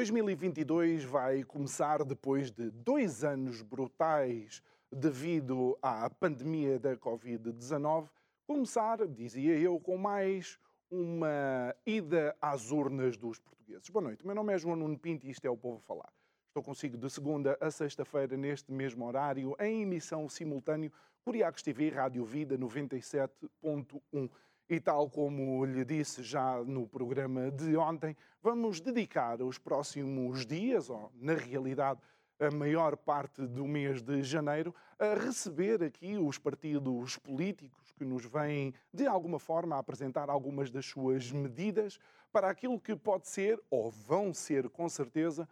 ...2022 vai começar depois de dois anos brutais devido à pandemia da Covid-19, começar, dizia eu, com mais uma ida às urnas dos portugueses. Boa noite, meu nome é João Nuno Pinto e isto é o Povo a Falar. Estou consigo de segunda a sexta-feira, neste mesmo horário, em emissão simultâneo, Curiacos TV, Rádio Vida 97.1. E tal como lhe disse já no programa de ontem, vamos dedicar os próximos dias, ou na realidade a maior parte do mês de janeiro, a receber aqui os partidos políticos que nos vêm, de alguma forma, apresentar algumas das suas medidas para aquilo que pode ser, ou vão ser com certeza,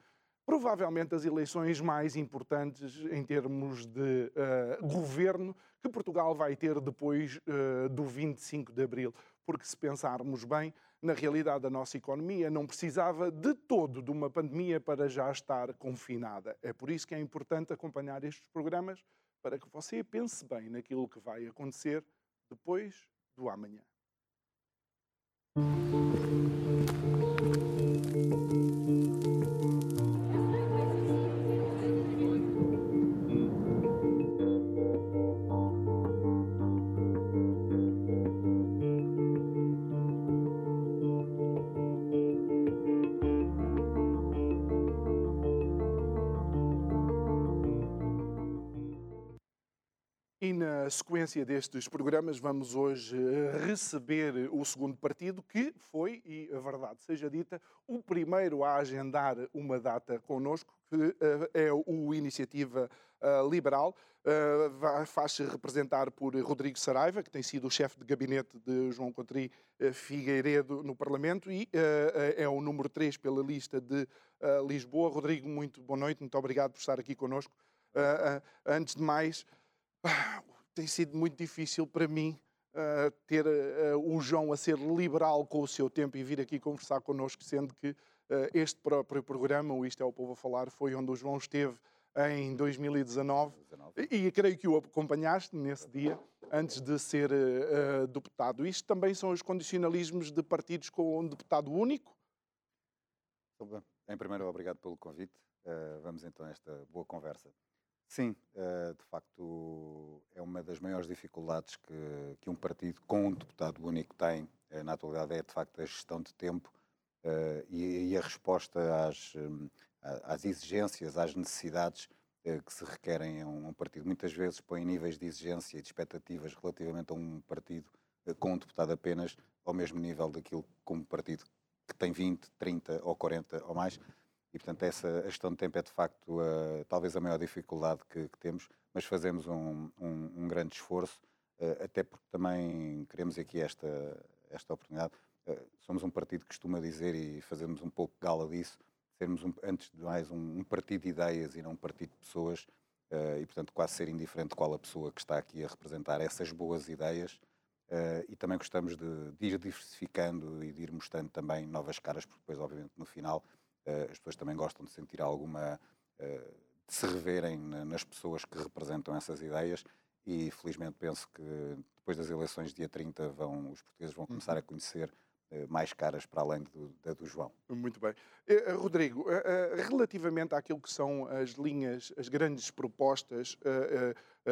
provavelmente as eleições mais importantes em termos de uh, governo que Portugal vai ter depois uh, do 25 de abril. Porque, se pensarmos bem, na realidade a nossa economia não precisava de todo de uma pandemia para já estar confinada. É por isso que é importante acompanhar estes programas para que você pense bem naquilo que vai acontecer depois do amanhã. Sequência destes programas vamos hoje eh, receber o segundo partido que foi, e a verdade seja dita, o primeiro a agendar uma data connosco, que é o Iniciativa Liberal. Faz-se representar por Rodrigo Saraiva, que tem sido o chefe de gabinete de João Contri Figueiredo no Parlamento e é o número 3 pela lista de Lisboa. Rodrigo, muito boa noite, muito obrigado por estar aqui connosco. Antes de mais, tem sido muito difícil para mim uh, ter uh, o João a ser liberal com o seu tempo e vir aqui conversar connosco, sendo que uh, este próprio programa, o Isto é o Povo a Falar, foi onde o João esteve em 2019 e, e creio que o acompanhaste nesse dia antes de ser deputado. Isto também são os condicionalismos de partidos com um deputado único? Em primeiro, obrigado pelo convite. vamos então a esta boa conversa. Sim, uh, de facto é uma das maiores dificuldades que, que um partido com um deputado único tem, uh, na atualidade, é de facto a gestão de tempo uh, e, a resposta às, um, às exigências, às necessidades que se requerem a um, partido. Muitas vezes põe níveis de exigência e de expectativas relativamente a um partido com um deputado apenas ao mesmo nível daquilo como um partido que tem 20, 30 ou 40 ou mais. E, portanto, essa gestão de tempo é, de facto, uh, talvez a maior dificuldade que, que temos, mas fazemos um, um, um grande esforço, uh, até porque também queremos aqui esta, esta oportunidade. Uh, somos um partido que costuma dizer, e fazemos um pouco gala disso, sermos, um, antes de mais, um, partido de ideias e não um partido de pessoas, e, portanto, quase ser indiferente qual a pessoa que está aqui a representar essas boas ideias. e também gostamos de, de ir diversificando e de ir mostrando também novas caras, porque depois, obviamente, no final eh, as pessoas também gostam de sentir alguma. Eh, de se reverem nas pessoas que representam essas ideias e felizmente penso que depois das eleições dia 30 vão, os portugueses vão começar uhum. a conhecer eh, mais caras para além do, da do João. Muito bem. Rodrigo, relativamente àquilo que são as linhas, as grandes propostas,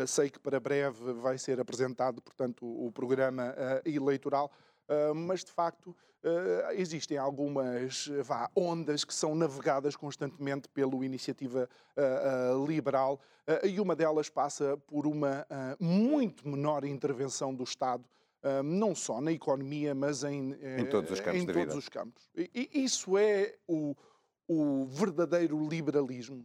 sei que para breve vai ser apresentado, portanto, o programa eleitoral. Uh, mas de facto uh, existem algumas vá, ondas que são navegadas constantemente pela iniciativa uh, liberal e uma delas passa por uma muito menor intervenção do Estado. não só na economia, mas em, em todos os campos. Em todos os campos. E, e isso é o, o verdadeiro liberalismo?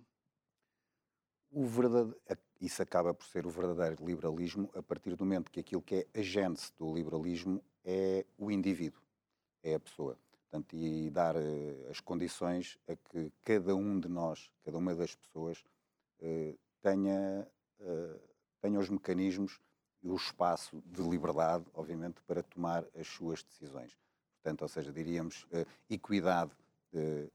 O verdade... Isso acaba por ser o verdadeiro liberalismo a partir do momento que aquilo que é a gênese do liberalismo é o indivíduo, é a pessoa. portanto, e dar uh, as condições a que cada um de nós, cada uma das pessoas, uh, tenha, uh, tenha os mecanismos e o espaço de liberdade, obviamente, para tomar as suas decisões. Portanto, ou seja, diríamos equidade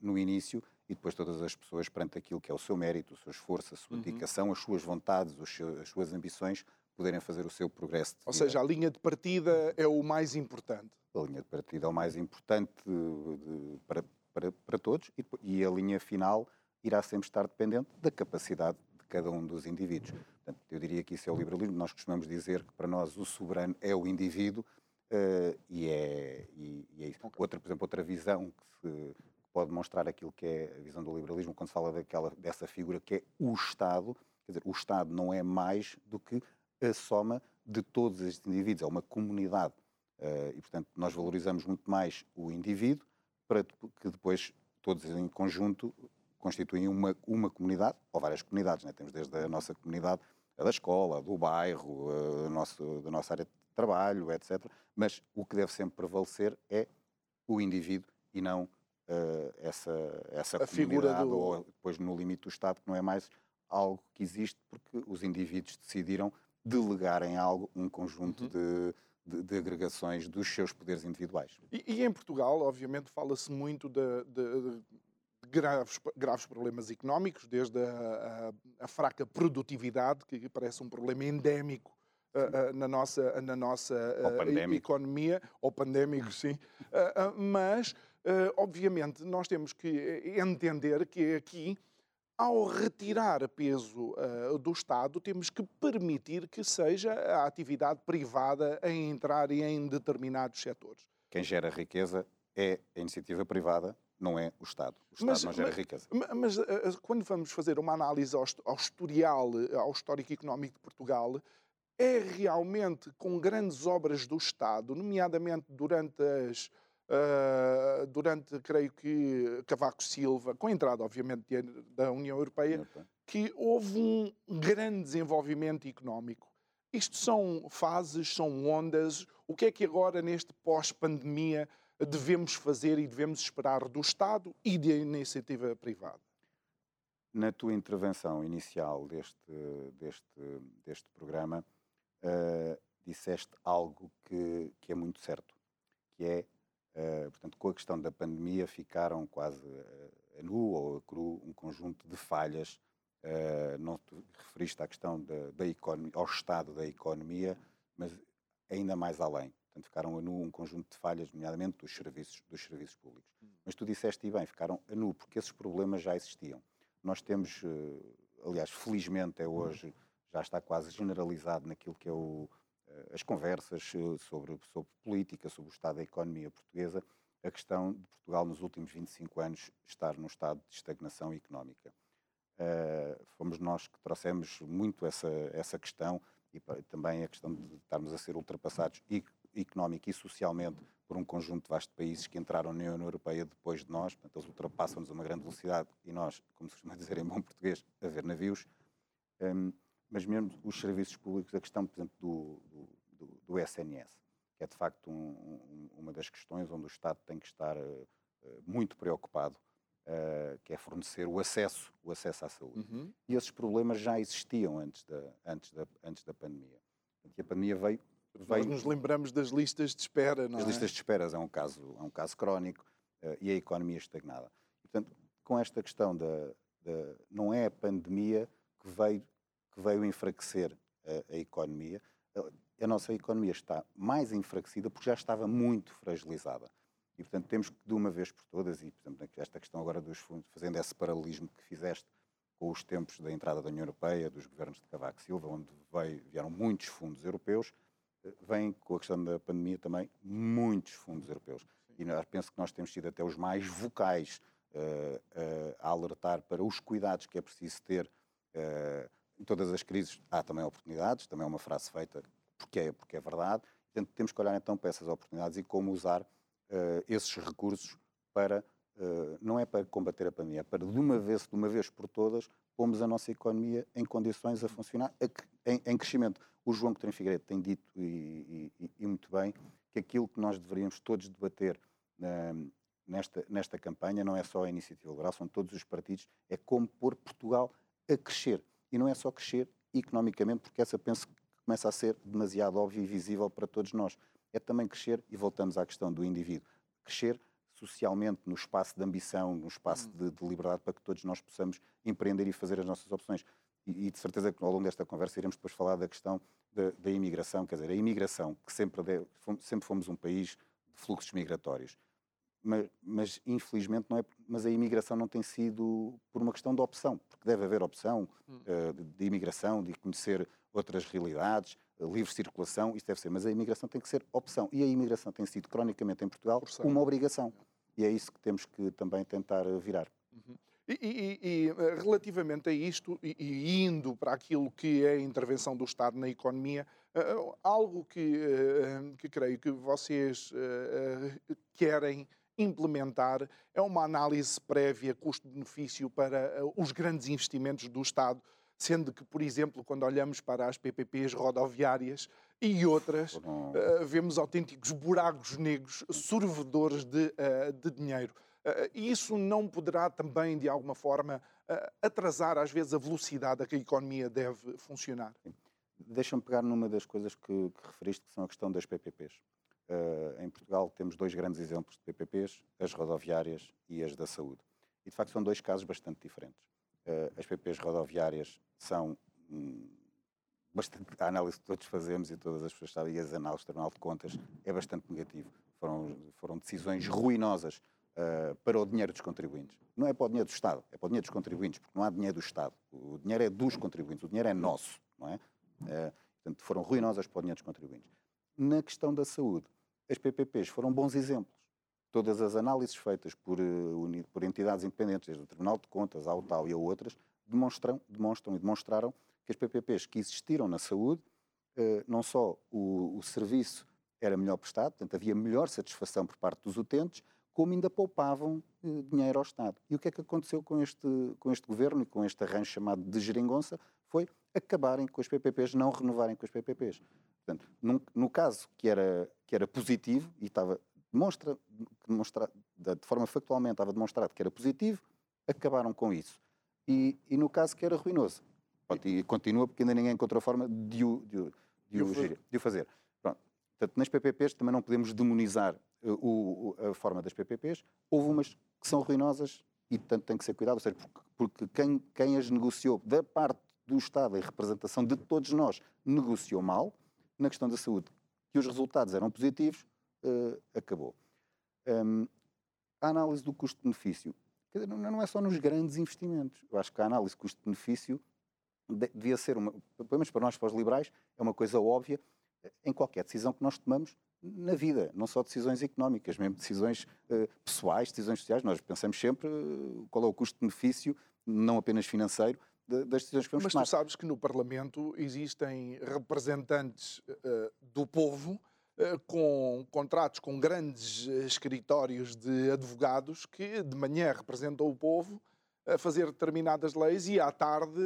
no início e depois todas as pessoas perante aquilo que é o seu mérito, o seu esforço, a sua uhum. dedicação, as suas vontades, as suas ambições, poderem fazer o seu progresso. Ou seja, a linha de partida é o mais importante. A linha de partida é o mais importante de, de, para, para, para todos e, e, a linha final irá sempre estar dependente da capacidade de cada um dos indivíduos. Portanto, eu diria que isso é o liberalismo. Nós costumamos dizer que para nós o soberano é o indivíduo uh, e, é, e, e é isso. Okay. Outra, por exemplo, outra visão que se pode mostrar aquilo que é a visão do liberalismo quando se fala daquela, dessa figura que é o Estado. Quer dizer, o Estado não é mais do que a soma de todos estes indivíduos, é uma comunidade. Uh, e, portanto, nós valorizamos muito mais o indivíduo para que depois todos em conjunto constituem uma, uma comunidade, ou várias comunidades. Né? Temos desde a nossa comunidade, a da escola, do bairro, a nosso, da nossa área de trabalho, etc. Mas o que deve sempre prevalecer é o indivíduo e não uh, essa, essa a comunidade, do... ou depois no limite do Estado, que não é mais algo que existe porque os indivíduos decidiram delegar em algo um conjunto uhum. de, de, de, agregações dos seus poderes individuais. E, e em Portugal, obviamente, fala-se muito de, de, graves, graves problemas económicos, desde a, a, a, fraca produtividade, que parece um problema endémico uh, uh, na nossa, na nossa uh, economia, ou pandémico, sim, mas, obviamente, nós temos que entender que aqui ao retirar peso uh, do Estado, temos que permitir que seja a atividade privada a entrar em determinados setores. Quem gera riqueza é a iniciativa privada, não é o Estado. O Estado mas, não gera mas, riqueza. Mas uh, quando vamos fazer uma análise ao, ao historial, ao histórico económico de Portugal, é realmente com grandes obras do Estado, nomeadamente durante as Uh, durante, creio que, Cavaco Silva, com a entrada, obviamente, da União Europeia, que houve um grande desenvolvimento económico. Isto são fases, são ondas. O que é que agora, neste pós-pandemia, devemos fazer e devemos esperar do Estado e da iniciativa privada? Na tua intervenção inicial deste, deste, deste programa, uh, disseste algo que, que é muito certo, que é Uh, portanto, com a questão da pandemia ficaram quase uh, a nu ou a cru um conjunto de falhas. Uh, não te referiste à questão da, da economia, ao estado da economia, mas ainda mais além. Portanto, ficaram a nu um conjunto de falhas, nomeadamente dos serviços, dos serviços públicos. Hum. Mas tu disseste e bem, ficaram a nu, porque esses problemas já existiam. Nós temos, aliás, felizmente é hoje, já está quase generalizado naquilo que é o, eh, as conversas eh, sobre, sobre política, sobre o estado da economia portuguesa, a questão de Portugal nos últimos 25 anos estar num estado de estagnação económica. Uh, fomos nós que trouxemos muito essa, essa questão e também a questão de estarmos a ser ultrapassados económica e socialmente por um conjunto de vastos países que entraram na União Europeia depois de nós, portanto eles ultrapassam-nos a uma grande velocidade e nós, como se costuma dizer em bom português, a ver navios. Um, mas mesmo os serviços públicos, a questão, por exemplo, do, do, do SNS, que é de facto um, um, uma das questões onde o Estado tem que estar uh, muito preocupado, uh, que é fornecer o acesso, o acesso à saúde. Uhum. E esses problemas já existiam antes da, antes da, antes da pandemia. E a pandemia veio, veio... Nós nos lembramos das listas de espera, não As é? listas de espera é um caso, é um caso crónico uh, e a economia estagnada. Portanto, com esta questão da, da... Não é a pandemia que veio que veio enfraquecer a, a economia. A, a nossa economia está mais enfraquecida porque já estava muito fragilizada. E, portanto, temos que, de uma vez por todas, e, por exemplo, esta questão agora dos fundos, fazendo esse paralelismo que fizeste com os tempos da entrada da União Europeia, dos governos de Cavaco Silva, onde veio, vieram muitos fundos europeus, eh, vem com a questão da pandemia também muitos fundos europeus. E penso que nós temos sido até os mais vocais uh, uh, a alertar para os cuidados que é preciso ter uh, em todas as crises há também oportunidades, também é uma frase feita porque é, porque é verdade. Portanto, temos que olhar então para essas oportunidades e como usar uh, esses recursos para, uh, não é para combater a pandemia, é para de uma vez, de uma vez por todas, pomos a nossa economia em condições a funcionar, a, em, em, crescimento. O João Coutinho Figueiredo tem dito, e, e, e, muito bem, que aquilo que nós deveríamos todos debater uh, nesta, nesta campanha não é só a Iniciativa Liberal, são todos os partidos, é como pôr Portugal a crescer. E não é só crescer economicamente, porque essa penso que começa a ser demasiado óbvia e visível para todos nós. É também crescer, e voltamos à questão do indivíduo, crescer socialmente no espaço de ambição, no espaço de, de liberdade, para que todos nós possamos empreender e fazer as nossas opções. E, e, de certeza que ao longo desta conversa iremos depois falar da questão da, da imigração, quer dizer, a imigração, que sempre, sempre fomos um país de fluxos migratórios mas, mas, infelizmente não é. Mas a imigração não tem sido por uma questão de opção, porque deve haver opção uh, de, de, imigração, de conhecer outras realidades, uh, livre circulação, isso deve ser, mas a imigração tem que ser opção. E a imigração tem sido, cronicamente em Portugal, uma obrigação. E é isso que temos que também tentar virar. Uhum. E, e, e, eh, relativamente a isto, e, e, indo para aquilo que é a intervenção do Estado na economia, algo que, que creio que vocês querem implementar é uma análise prévia custo-benefício para eh, os grandes investimentos do Estado, sendo que, por exemplo, quando olhamos para as PPPs rodoviárias e outras, uh, vemos autênticos buracos negros, sorvedores de, uh, de dinheiro. E isso não poderá também, de alguma forma, atrasar, às vezes, a velocidade a que a economia deve funcionar? Deixa-me pegar numa das coisas que, que referiste, que são a questão das PPPs. Uh, em Portugal temos dois grandes exemplos de PPPs, as rodoviárias e as da saúde. E de facto são dois casos bastante diferentes. Uh, as PPPs rodoviárias são bastante. A análise que todos fazemos e todas as pessoas sabem, e as análises do Tribunal de Contas, é bastante negativo. Foram, foram decisões ruinosas uh, para o dinheiro dos contribuintes. Não é para o dinheiro do Estado, é para o dinheiro dos contribuintes, porque não há dinheiro do Estado. O dinheiro é dos contribuintes, o dinheiro é nosso, não é? portanto, foram ruinosas para o dinheiro dos contribuintes. Na questão da saúde, as PPPs foram bons exemplos. Todas as análises feitas por, uh, por entidades independentes, desde o Tribunal de Contas, ao tal e a outras, demonstram, demonstram e demonstraram que as PPPs que existiram na saúde, uh, não só o, o serviço era melhor prestado, portanto havia melhor satisfação por parte dos utentes, como ainda poupavam uh, dinheiro ao Estado. E o que é que aconteceu com este, com este governo e com este arranjo chamado de geringonça? Foi acabarem com as PPPs, não renovarem com as PPPs. Portanto, no caso que era, que era positivo, e estava, demonstra, demonstra, de forma factualmente estava demonstrado que era positivo, acabaram com isso. E, e no caso que era ruinoso, pronto, e continua porque ainda ninguém encontrou a forma de o, de, o, de o, de o fazer. Pronto. Portanto, nas PPPs também não podemos demonizar uh, o, a forma das PPPs. Houve umas que são ruinosas e, portanto, tem que ser cuidado, ou seja, porque, porque quem, quem as negociou da parte do Estado em representação de todos nós negociou mal, na questão da saúde, que os resultados eram positivos, uh, acabou. Um, a análise do custo-benefício não é só nos grandes investimentos. Eu acho que a análise custo-benefício devia ser, uma, pelo menos para nós, para os liberais, é uma coisa óbvia em qualquer decisão que nós tomamos na vida, não só decisões económicas, mesmo decisões uh, pessoais, decisões sociais. Nós pensamos sempre uh, qual é o custo-benefício, não apenas financeiro, das decisões que vamos Mas tomar. Mas tu sabes que no Parlamento existem representantes uh, do povo uh, com contratos com grandes uh, escritórios de advogados que de manhã representam o povo a fazer determinadas leis e à tarde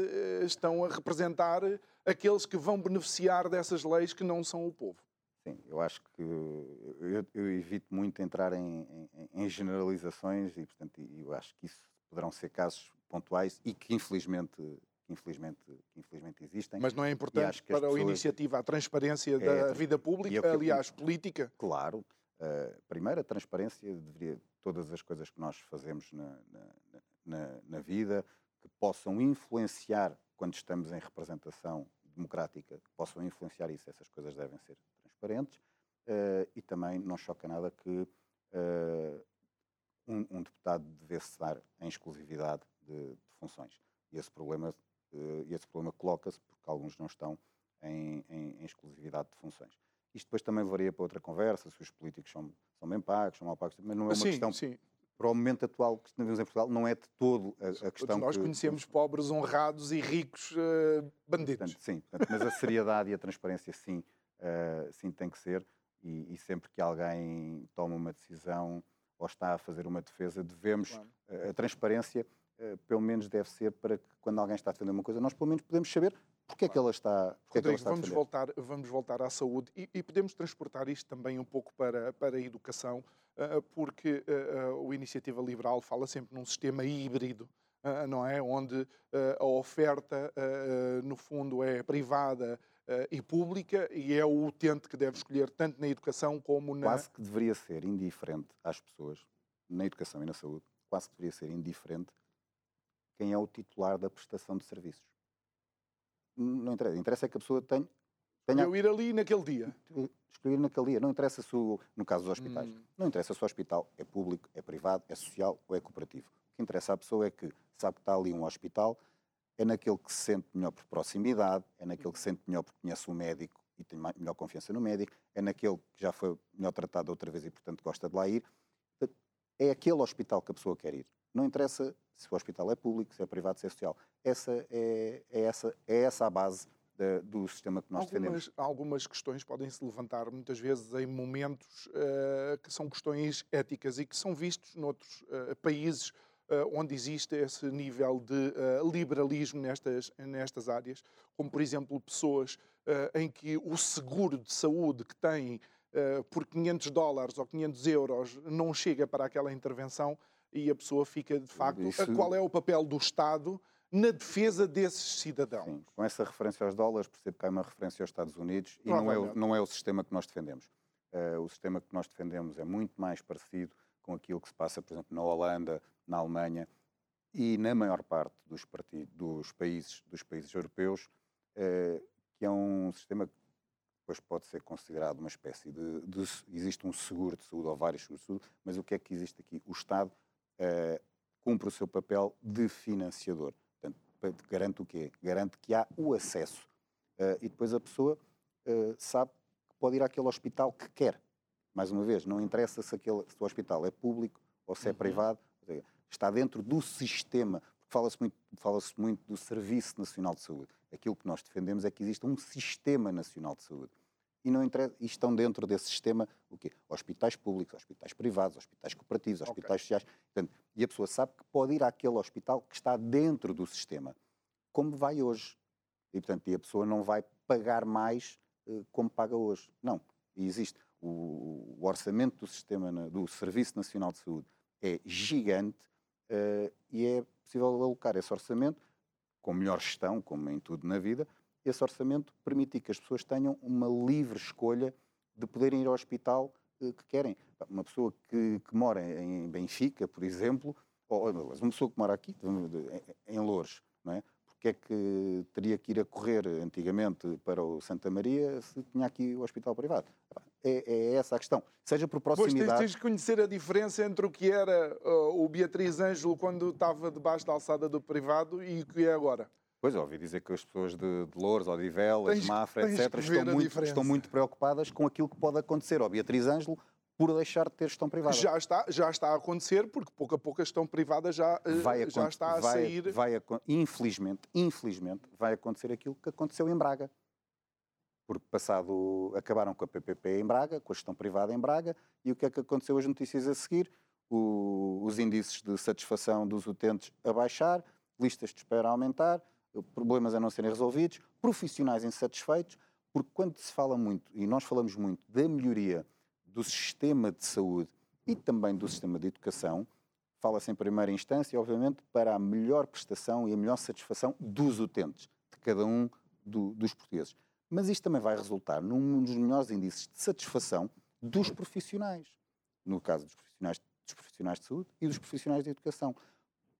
estão a representar aqueles que vão beneficiar dessas leis que não são o povo. Sim, eu acho que eu, eu evito muito entrar em, em, em generalizações e, portanto, eu acho que isso poderão ser casos pontuais e que infelizmente infelizmente, infelizmente existem. Mas não é importante para pessoas... a iniciativa a transparência é, da vida pública, aliás, política? Claro. Uh, primeiro, a transparência deveria, todas as coisas que nós fazemos na, na, na, na, vida, que possam influenciar, quando estamos em representação democrática, que possam influenciar isso, essas coisas devem ser transparentes. Uh, e também não choca nada que uh, um, um, deputado devesse dar em exclusividade de, de funções. E esse problema, uh, esse problema coloca-se porque alguns não estão em, em, em, exclusividade de funções. Isto depois também varia para outra conversa, se os políticos são, são bem pagos, são mal pagos, mas não é uma sim, questão... Sim. Para o momento atual que vivemos em Portugal, não é de todo a, a questão. Nós que, conhecemos pobres honrados e ricos uh, bandidos. Portanto, sim, portanto, mas a seriedade e a transparência, sim, uh, sim tem que ser. E, e, sempre que alguém toma uma decisão ou está a fazer uma defesa, devemos. Claro. a transparência eh, pelo menos deve ser para que quando alguém está a defender uma coisa, nós pelo menos podemos saber porque é que ela está, porque é está vamos voltar, vamos voltar à saúde e, e, podemos transportar isto também um pouco para, para a educação. porque o Iniciativa Liberal fala sempre num sistema híbrido, não é? Onde a oferta, no fundo, é privada e pública e é o utente que deve escolher tanto na educação como na. Quase que deveria ser indiferente às pessoas, na educação e na saúde, quase que deveria ser indiferente quem é o titular da prestação de serviços. Não interessa. Interessa é que a pessoa tenha. tenha... Eu ir ali naquele dia. Escolher naquele dia. Não interessa se, o, no caso dos hospitais, hum. não interessa se o hospital é público, é privado, é social ou é cooperativo. O que interessa à pessoa é que sabe que está ali um hospital, é naquele que se sente melhor por proximidade, é naquele que se sente melhor porque conhece o médico e tem melhor confiança no médico, é naquele que já foi melhor tratado outra vez e, portanto, gosta de lá ir. É aquele hospital que a pessoa quer ir. Não interessa se o hospital é público, se é privado, se é social. Essa é, é essa, é essa a base do sistema que nós algumas, defendemos. Algumas questões podem se levantar muitas vezes em momentos uh, que são questões éticas e que são vistos noutros uh, países uh, onde existe esse nível de liberalismo nestas, nestas áreas, como por exemplo pessoas em que o seguro de saúde que têm por 500 dólares ou 500 euros não chega para aquela intervenção e a pessoa fica, de facto, Isso... qual é o papel do Estado na defesa desses cidadãos. Sim, com essa referência aos dólares, percebo que há uma referência aos Estados Unidos e não é, o, não é o sistema que nós defendemos. Uh, o sistema que nós defendemos é muito mais parecido com aquilo que se passa, por exemplo, na Holanda, na Alemanha e na maior parte dos, partidos, dos, países, dos países europeus, uh, que é um sistema que depois pode ser considerado uma espécie de, de, Existe um seguro de saúde ou vários seguros de saúde, mas o que é que existe aqui? O Estado uh, cumpre o seu papel de financiador. Portanto, garante o quê? Garante que há o acesso. Uh, e depois a pessoa uh, sabe que pode ir àquele hospital que quer. Mais uma vez, não interessa se, aquele, se o hospital é público ou se é uhum. privado, está dentro do sistema. Fala-se muito, fala muito do Serviço Nacional de Saúde. Aquilo que nós defendemos é que existe um Sistema Nacional de Saúde e, não interessa, e estão dentro desse sistema o quê? Hospitais públicos, hospitais privados, hospitais cooperativos, hospitais okay. sociais. Portanto, e a pessoa sabe que pode ir àquele hospital que está dentro do sistema, como vai hoje. E, portanto, e a pessoa não vai pagar mais uh, como paga hoje. Não. E existe. O, o, orçamento do sistema, do Serviço Nacional de Saúde é gigante uh, e é possível alocar esse orçamento com melhor gestão, como em tudo na vida, esse orçamento permite que as pessoas tenham uma livre escolha de poderem ir ao hospital eh, que querem. Uma pessoa que, que mora em Benfica, por exemplo, ou uma pessoa que mora aqui, em Lourdes, não é? Porque é que teria que ir a correr antigamente para o Santa Maria se tinha aqui o hospital privado? É, é essa a questão. Seja por proximidade... Pois tens, de conhecer a diferença entre o que era uh, o Beatriz Ângelo quando estava debaixo da alçada do privado e o que é agora. Pois, ouvi dizer que as pessoas de, de Louros, Odivelas, de Mafra, etc., estão muito, estão muito preocupadas com aquilo que pode acontecer ao Beatriz Ângelo por deixar de ter gestão privada. Já está, já está a acontecer, porque pouco a pouco a gestão privada já, eh, vai já está a vai, sair. Vai, infelizmente, infelizmente, vai acontecer aquilo que aconteceu em Braga. Porque passado, acabaram com a PPP em Braga, com a gestão privada em Braga, e o que é que aconteceu as notícias a seguir? O, os índices de satisfação dos utentes a baixar, listas de espera a aumentar, problemas a não serem resolvidos, profissionais insatisfeitos, porque quando se fala muito, e nós falamos muito, da melhoria do sistema de saúde e também do sistema de educação, fala-se em primeira instância, obviamente, para a melhor prestação e a melhor satisfação dos utentes, de cada um do, dos portugueses. Mas isto também vai resultar num dos melhores índices de satisfação dos profissionais, no caso dos profissionais, dos profissionais de saúde e dos profissionais de educação.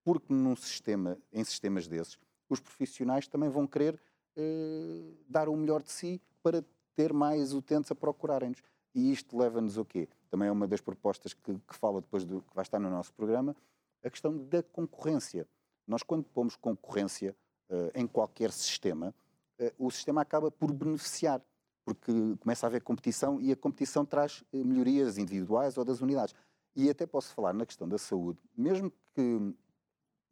Porque num sistema, em sistemas desses, os profissionais também vão querer uh, dar o melhor de si para ter mais utentes a procurarem-nos. E isto leva-nos o quê? Também é uma das propostas que, que fala depois do que vai estar no nosso programa, a questão da concorrência. Nós, quando pomos concorrência uh, em qualquer sistema, uh, o sistema acaba por beneficiar, porque começa a haver competição e a competição traz melhorias individuais ou das unidades. E até posso falar na questão da saúde, mesmo que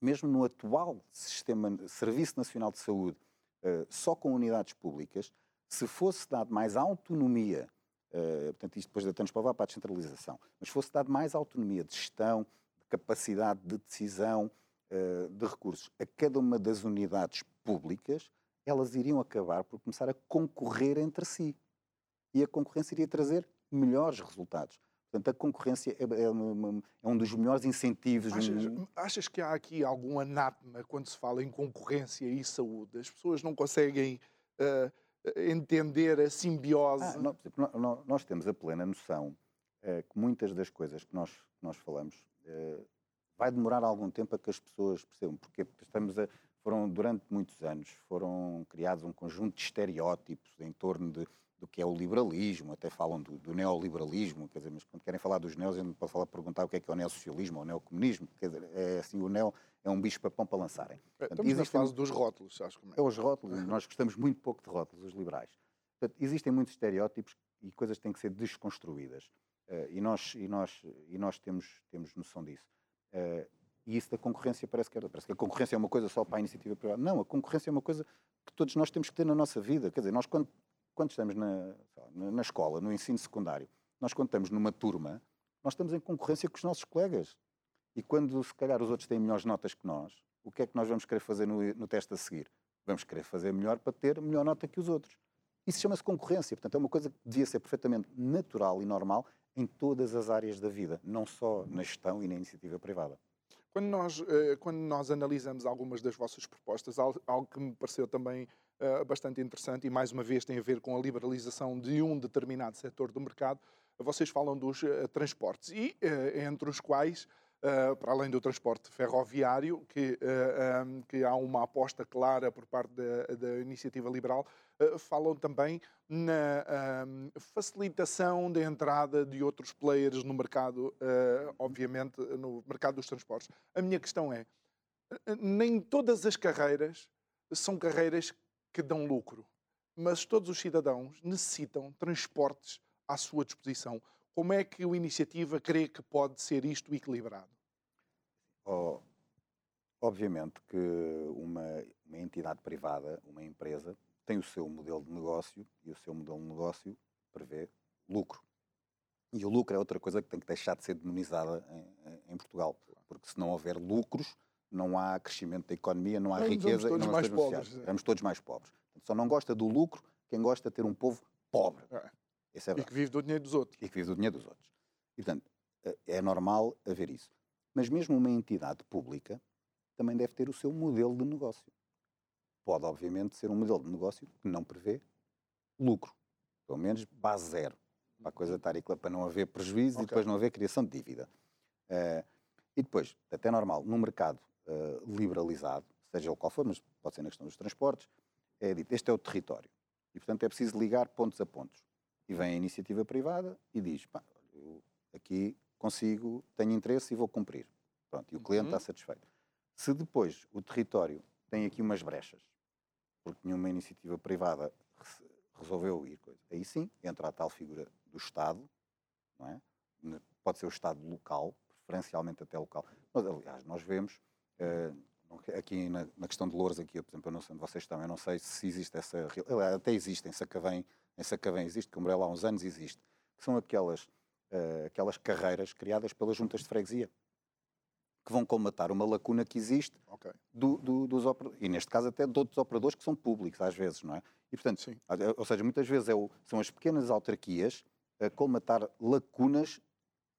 mesmo no atual sistema, Serviço Nacional de Saúde, uh, só com unidades públicas, se fosse dado mais autonomia, uh, portanto, isto depois da para para a descentralização, mas fosse dado mais autonomia de gestão, de capacidade de decisão, uh, de recursos a cada uma das unidades públicas, elas iriam acabar por começar a concorrer entre si. E a concorrência iria trazer melhores resultados. Portanto, a concorrência é, é, é um dos melhores incentivos. Achas, achas, que há aqui algum anátema quando se fala em concorrência e saúde? As pessoas não conseguem uh, entender a simbiose? Ah, nós, nós, nós, temos a plena noção uh, que muitas das coisas que nós, nós falamos uh, vai demorar algum tempo a que as pessoas percebam. Porque estamos a, foram, durante muitos anos, foram criados um conjunto de estereótipos em torno de do que é o liberalismo, até falam do, do, neoliberalismo, quer dizer, mas quando querem falar dos neos, a gente pode falar, perguntar o que é que é o neossocialismo ou o neocomunismo, quer dizer, é assim, o neo é um bicho papão para lançarem. É, Portanto, Estamos existem, na fase dos rótulos, acho que é. os rótulos, nós gostamos muito pouco de rótulos, os liberais. Portanto, existem muitos estereótipos e coisas têm que ser desconstruídas. Uh, e nós, e nós, e nós temos, temos noção disso. Uh, e isso da concorrência parece que, parece que a concorrência é uma coisa só para a iniciativa privada. Não, a concorrência é uma coisa que todos nós temos que ter na nossa vida. Quer dizer, nós quando quando estamos na, na escola, no ensino secundário, nós quando estamos numa turma, nós estamos em concorrência com os nossos colegas. E quando, se calhar, os outros têm melhores notas que nós, o que é que nós vamos querer fazer no, no teste a seguir? Vamos querer fazer melhor para ter melhor nota que os outros. Isso chama-se concorrência. Portanto, é uma coisa que devia ser perfeitamente natural e normal em todas as áreas da vida, não só na gestão e na iniciativa privada. Quando nós, eh, quando nós analisamos algumas das vossas propostas, algo que me pareceu também uh, bastante interessante e, mais uma vez, tem a ver com a liberalização de um determinado setor do mercado. Vocês falam dos uh, transportes e, entre os quais, para além do transporte ferroviário, que, que há uma aposta clara por parte da, da iniciativa liberal, falam também na um, facilitação da entrada de outros players no mercado, obviamente, no mercado dos transportes. A minha questão é, nem todas as carreiras são carreiras que dão lucro, mas todos os cidadãos necessitam transportes à sua disposição. Como é que o Iniciativa crê que pode ser isto equilibrado? Oh, obviamente que uma, uma entidade privada, uma empresa, tem o seu modelo de negócio e o seu modelo de negócio prevê lucro. E o lucro é outra coisa que tem que deixar de ser demonizada em, em Portugal, porque se não houver lucros, não há crescimento da economia, não há riqueza e não mais pobres. Estamos todos mais pobres. Só não gosta do lucro quem gosta de ter um povo pobre. É. Esse é e que vive do dinheiro dos outros. E que vive do dinheiro dos outros. E, portanto, eh, é normal haver isso. Mas mesmo uma entidade pública também deve ter o seu modelo de negócio. Pode, obviamente, ser um modelo de negócio que não prevê lucro. Pelo menos base zero. Para a coisa estar para não haver prejuízo okay. e depois não haver criação de dívida. Uh, e depois, até normal, no mercado uh, liberalizado, seja o qual for, mas pode ser na questão dos transportes, é dito, este é o território. E, portanto, é preciso ligar pontos a pontos. E vem a iniciativa privada e diz, pá, eu aqui consigo, tenho interesse e vou cumprir. Pronto, e o cliente uhum. está satisfeito. Se depois o território tem aqui umas brechas, porque nenhuma iniciativa privada resolveu ir, aí sim entra a tal figura do Estado, não é? pode ser o Estado local, preferencialmente até local. Mas, aliás, nós vemos, uh, aqui na, na, questão de Louros, aqui, por exemplo, eu não sei onde vocês estão, eu não sei se existe essa. Até existe, em Sacavém, em Sacavém existe, que Umbrella há uns anos existe, que são aquelas, uh, aquelas carreiras criadas pelas juntas de freguesia que vão colmatar uma lacuna que existe okay. do, do, dos operadores, e neste caso até de outros operadores que são públicos, às vezes, não é? E, portanto, Sim. ou seja, muitas vezes é o, são as pequenas autarquias a colmatar lacunas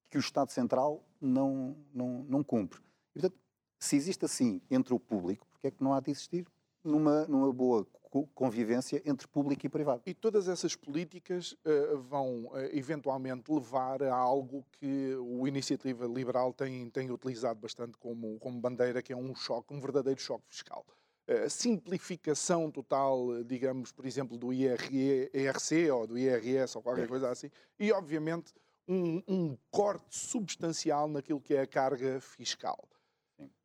que o Estado Central não, não, não cumpre. E, portanto, se existe assim entre o público, porque é que não há de existir numa, numa boa convivência entre público e privado? E todas essas políticas uh, vão uh, eventualmente levar a algo que o Iniciativa Liberal tem, tem utilizado bastante como, como bandeira, que é um choque, um verdadeiro choque fiscal. Uh, simplificação total, digamos, por exemplo, do IRC ou do IRS ou qualquer é. coisa assim, e obviamente um, um corte substancial naquilo que é a carga fiscal.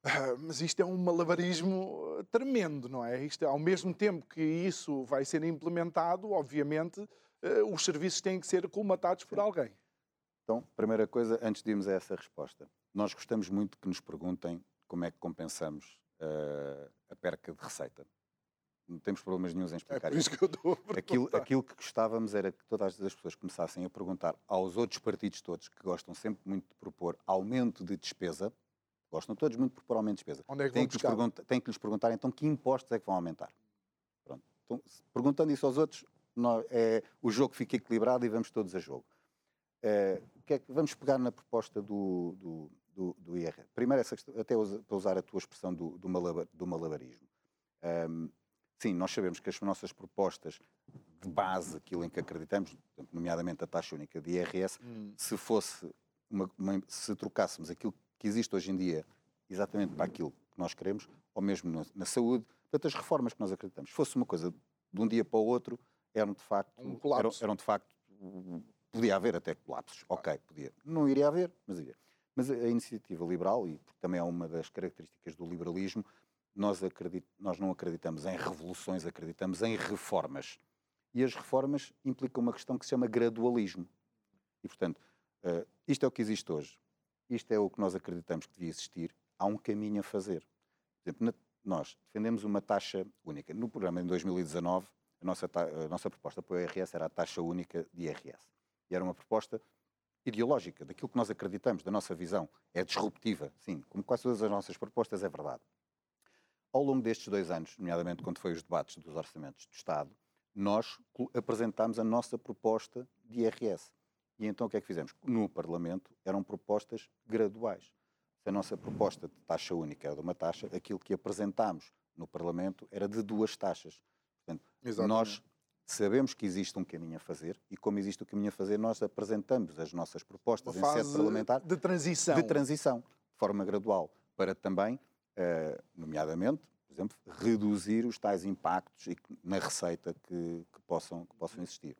Uh, mas isto é um malabarismo tremendo, não é? Isto, ao mesmo tempo que isso vai ser implementado, obviamente, uh, os serviços têm que ser colmatados por alguém. Então, primeira coisa, antes de irmos a essa resposta, nós gostamos muito que nos perguntem como é que compensamos uh, a perca de receita não temos problemas nenhums em explicar é por isso. Que eu a aquilo, aquilo que gostávamos era que todas as pessoas começassem a perguntar aos outros partidos todos, que gostam sempre muito de propor aumento de despesa, gostam todos muito propor aumento de despesa. Onde é que tem, que tem que lhes perguntar então que impostos é que vão aumentar. Pronto. Então, perguntando isso aos outros, nós, é, o jogo fica equilibrado e vamos todos a jogo. que é que vamos pegar na proposta do, do, do, do IR? Primeiro, essa questão, até para usar a tua expressão do, do, malabar, do malabarismo. Um, sim, nós sabemos que as nossas propostas de base, aquilo em que acreditamos, nomeadamente a taxa única de IRS, hum. se fosse uma, uma, se trocássemos aquilo que existe hoje em dia exatamente para aquilo que nós queremos, ou mesmo na, na saúde, portanto, as reformas que nós acreditamos, fosse uma coisa de um dia para o outro, eram de facto, um eram, eram de facto Podia haver até colapsos, ok, podia. Não iria haver, mas iria. Mas a iniciativa liberal, e também é uma das características do liberalismo, nós, acredit, nós não acreditamos em revoluções, acreditamos em reformas. E as reformas implicam uma questão que se chama gradualismo. E, portanto, uh, isto é o que existe hoje. Isto é o que nós acreditamos que devia existir. Há um caminho a fazer. Por exemplo, nós defendemos uma taxa única. No programa de 2019, a nossa, a nossa proposta para o IRS era a taxa única de IRS. E era uma proposta ideológica, daquilo que nós acreditamos, da nossa visão. É disruptiva, sim, como quase todas as nossas propostas, é verdade. Ao longo destes dois anos, nomeadamente quando foi os debates dos orçamentos do Estado, nós apresentámos a nossa proposta de IRS. E então o que é que fizemos? No Parlamento eram propostas graduais. Se a nossa proposta de taxa única era de uma taxa, aquilo que apresentámos no Parlamento era de duas taxas. Portanto, Exatamente. nós Sabemos que existe um caminho a fazer e, como existe o um caminho a fazer, nós apresentamos as nossas propostas Uma em sede parlamentar de transição. de transição, de forma gradual, para também, uh, nomeadamente, por exemplo, reduzir os tais impactos na receita que, que, possam, que possam existir.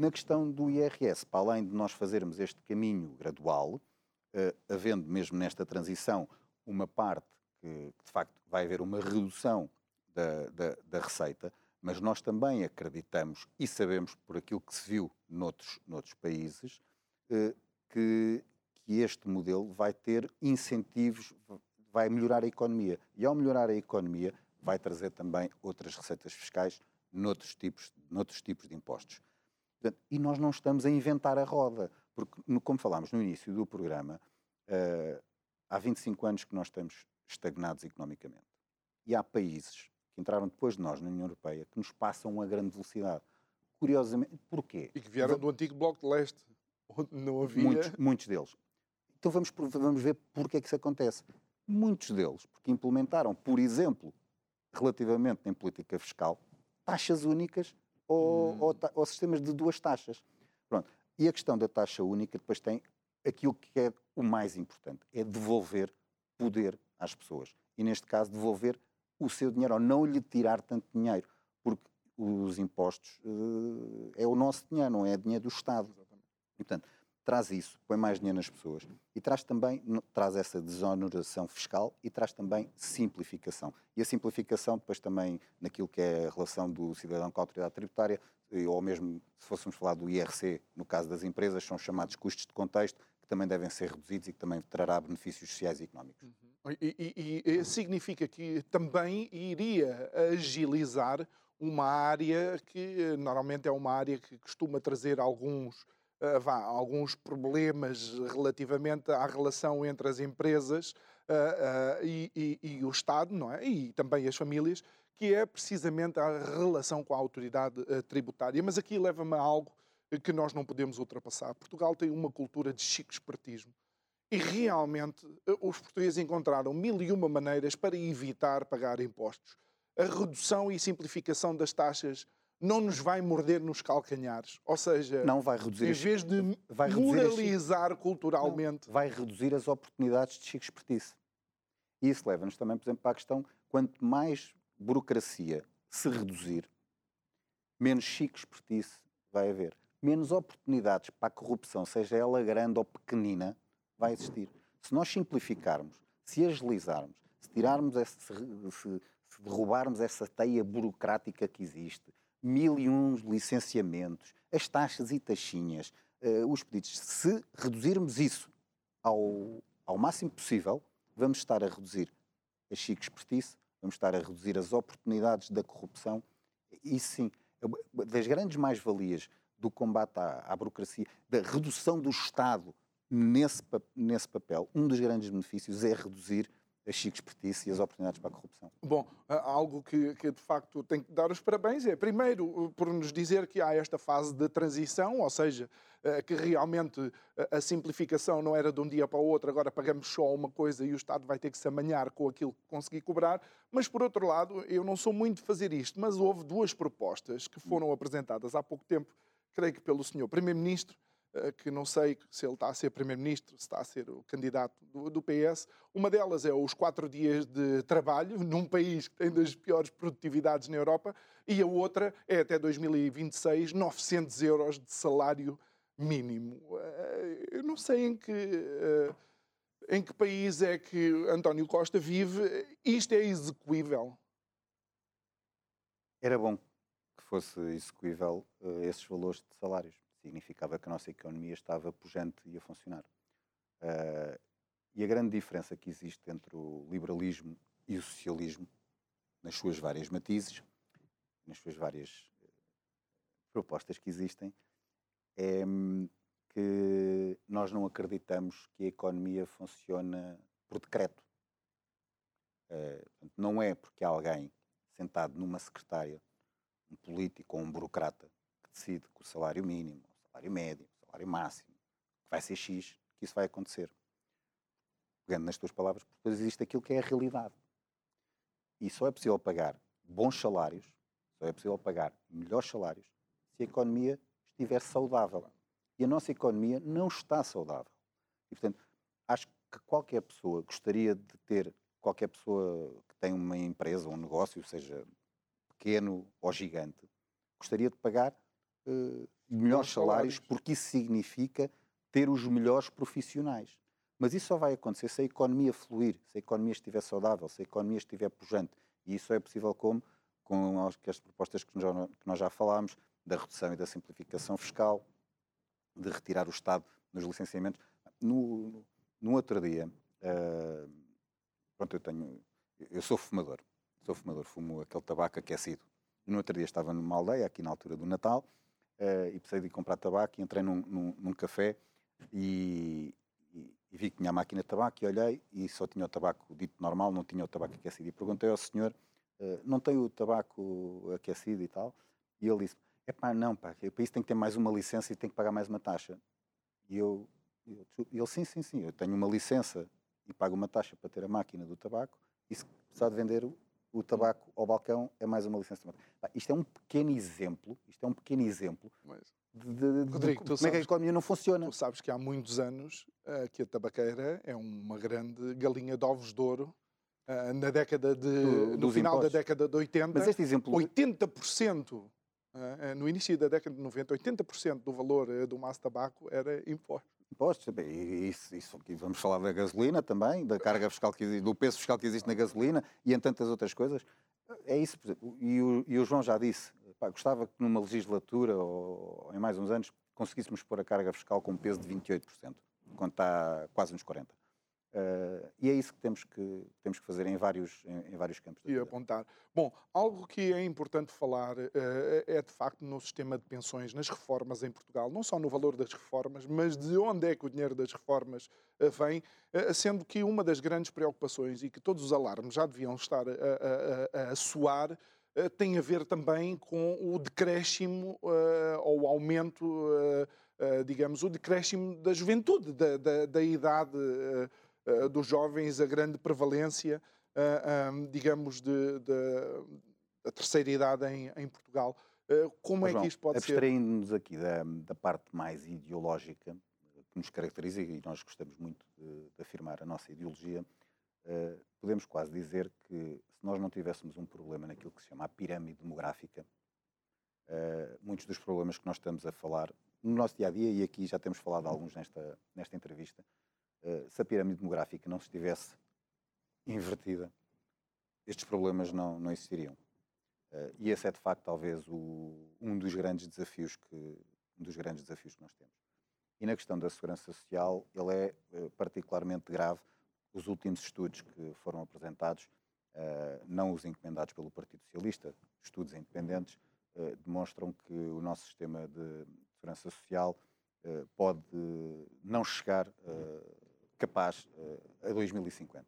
Na questão do IRS, para além de nós fazermos este caminho gradual, uh, havendo mesmo nesta transição uma parte que, de facto, vai haver uma redução da, da, da receita, mas nós também acreditamos e sabemos, por aquilo que se viu noutros, noutros países, eh, que, que este modelo vai ter incentivos, vai melhorar a economia. E ao melhorar a economia, vai trazer também outras receitas fiscais noutros tipos, noutros tipos de impostos. E nós não estamos a inventar a roda, porque, como falámos no início do programa, uh, há 25 anos que nós estamos estagnados economicamente. E há países que entraram depois de nós na União Europeia, que nos passam a grande velocidade. Curiosamente, porquê? E que vieram do antigo Bloco de Leste, onde não havia... Muitos, muitos deles. Então vamos, vamos ver porquê é que isso acontece. Muitos deles, porque implementaram, por exemplo, relativamente em política fiscal, taxas únicas ou, hum. ou, ou sistemas de duas taxas. Pronto. E a questão da taxa única depois tem aquilo que é o mais importante, é devolver poder às pessoas. E neste caso, devolver o seu dinheiro, ou não lhe tirar tanto dinheiro, porque os impostos uh, é o nosso dinheiro, não é dinheiro do Estado. E, portanto, traz isso, põe mais dinheiro nas pessoas e traz também traz essa desoneração fiscal e traz também simplificação. E a simplificação depois também naquilo que é a relação do cidadão com a autoridade tributária, ou mesmo se fôssemos falar do IRC, no caso das empresas, são chamados custos de contexto, que também devem ser reduzidos e que também trará benefícios sociais e económicos. Uhum. E, e, e, significa que também iria agilizar uma área que normalmente é uma área que costuma trazer alguns, uh, vá, alguns problemas relativamente à relação entre as empresas uh, uh, e, e, o Estado, não é? E também as famílias, que é precisamente a relação com a autoridade tributária. Mas aqui leva-me a algo que nós não podemos ultrapassar. Portugal tem uma cultura de chico espertismo e realmente eh, os portugueses encontraram mil e uma maneiras para evitar pagar impostos. A redução e simplificação das taxas não nos vai morder nos calcanhares. Ou seja, não vai reduzir em vez de vai moralizar culturalmente. Não, vai reduzir as oportunidades de chico expertise. E isso leva-nos também, por exemplo, para a questão: quanto mais burocracia se reduzir, menos chico expertise vai haver. Menos oportunidades para a corrupção, seja ela grande ou pequenina, vai existir. Se nós simplificarmos, se agilizarmos, se tirarmos, esse, se, se derrubarmos essa teia burocrática que existe, mil e uns licenciamentos, as taxas e taxinhas, uh, os pedidos, se reduzirmos isso ao, ao máximo possível, vamos estar a reduzir a chique expertise, vamos estar a reduzir as oportunidades da corrupção. E sim, das grandes mais-valias do combate à, à burocracia, da redução do Estado nesse, nesse papel, um dos grandes benefícios é reduzir a chique expertise e as oportunidades para a corrupção. Bom, algo que, que, de facto tem que dar os parabéns é, primeiro, por nos dizer que há esta fase de transição, ou seja, eh, que realmente a simplificação não era de um dia para o outro, agora pagamos só uma coisa e o Estado vai ter que se amanhar com aquilo que conseguir cobrar. Mas, por outro lado, eu não sou muito de fazer isto, mas houve duas propostas que foram apresentadas há pouco tempo, creio que pelo Sr. Primeiro-Ministro, eh, que não sei se ele está a ser Primeiro-Ministro, se está a ser o candidato do, do, PS. Uma delas é os quatro dias de trabalho, num país que tem das piores produtividades na Europa, e a outra é até 2026, 900 euros de salário mínimo. Eh, eu não sei em que, eh, em que país é que António Costa vive. Isto é execuível? Era bom que fosse execuível esses valores de salários significava que a nossa economia estava pujante e a funcionar. Uh, e a grande diferença que existe entre o liberalismo e o socialismo, nas suas várias matizes, nas suas várias eh, propostas que existem, é hum, que nós não acreditamos que a economia funciona por decreto. Uh, não é porque alguém sentado numa secretária, um político ou um burocrata, que decide que o salário mínimo, salário médio, salário máximo, que vai ser X, que isso vai acontecer. Pegando nas tuas palavras, depois existe aquilo que é a realidade. E só é possível pagar bons salários, só é possível pagar melhores salários, se a economia estiver saudável. E a nossa economia não está saudável. E, portanto, acho que qualquer pessoa gostaria de ter, qualquer pessoa que tem uma empresa, um negócio, seja pequeno ou gigante, gostaria de pagar uh, melhores salários, porque isso significa ter os melhores profissionais. Mas isso só vai acontecer se a economia fluir, se a economia estiver saudável, se a economia estiver pujante. E isso é possível como? Com as propostas que nós já falámos, da redução e da simplificação fiscal, de retirar o Estado nos licenciamentos. No, no outro dia, uh, pronto, eu tenho, eu sou fumador, sou fumador, fumo aquele tabaco aquecido. No outro dia estava numa aldeia, aqui na altura do Natal, uh, e precisei de comprar tabaco e entrei num, num, num café e, e, e, vi que tinha a máquina de tabaco e olhei e só tinha o tabaco dito normal, não tinha o tabaco aquecido. E perguntei ao senhor, uh, não tem o tabaco aquecido e tal? E ele disse, é pá, não pá, para isso tem que ter mais uma licença e tem que pagar mais uma taxa. E eu, eu ele, sim, sim, sim, eu tenho uma licença e pago uma taxa para ter a máquina do tabaco e se precisar de vender o tabaco ao balcão é mais uma licença de Isto é um pequeno exemplo, isto é um pequeno exemplo Mas, de, de, Rodrigo, de como sabes, é que a economia não funciona. Tu sabes que há muitos anos uh, que a tabaqueira é uma grande galinha de ovos de ouro uh, na década de, do, no final impostos. da década de 80, Mas este exemplo... 80% uh, no início da década de 90, 80% do valor do maço de tabaco era imposto impostos. E isso, isso, vamos falar da gasolina também, da carga fiscal que existe, do peso fiscal que existe na gasolina e em tantas outras coisas. É isso, e o, e o João já disse, pá, gostava que numa legislatura ou em mais uns anos conseguíssemos pôr a carga fiscal com um peso de 28%, quando está quase nos 40%. Uh, e é isso que temos que, temos que fazer em vários, em, em vários campos. E apontar. Bom, algo que é importante falar uh, é de facto no sistema de pensões, nas reformas em Portugal, não só no valor das reformas, mas de onde é que o dinheiro das reformas uh, vem, sendo que uma das grandes preocupações e que todos os alarmes já deviam estar a, a, a, a soar tem a ver também com o decréscimo ou o aumento, digamos, o decréscimo da juventude, da, da, da idade eh, dos jovens a grande prevalência, uh, digamos, de, de, da terceira idade em, em Portugal. Uh, como Mas, é que isto pode ser? Abstraindo-nos aqui da, da, parte mais ideológica que nos caracteriza, e nós gostamos muito de, de afirmar a nossa ideologia, uh, podemos quase dizer que se nós não tivéssemos um problema naquilo que se chama a pirâmide demográfica, muitos dos problemas que nós estamos a falar no nosso dia a dia, e aqui já temos falado alguns nesta, nesta entrevista, eh, se a pirâmide demográfica não estivesse invertida, estes problemas não, não existiriam. Uh, e esse é de facto talvez o, um dos grandes desafios que um dos grandes desafios que nós temos. E na questão da segurança social, ele é uh, particularmente grave. Os últimos estudos que foram apresentados, não os encomendados pelo Partido Socialista, estudos independentes, demonstram que o nosso sistema de segurança social pode não chegar capaz uh, a 2050.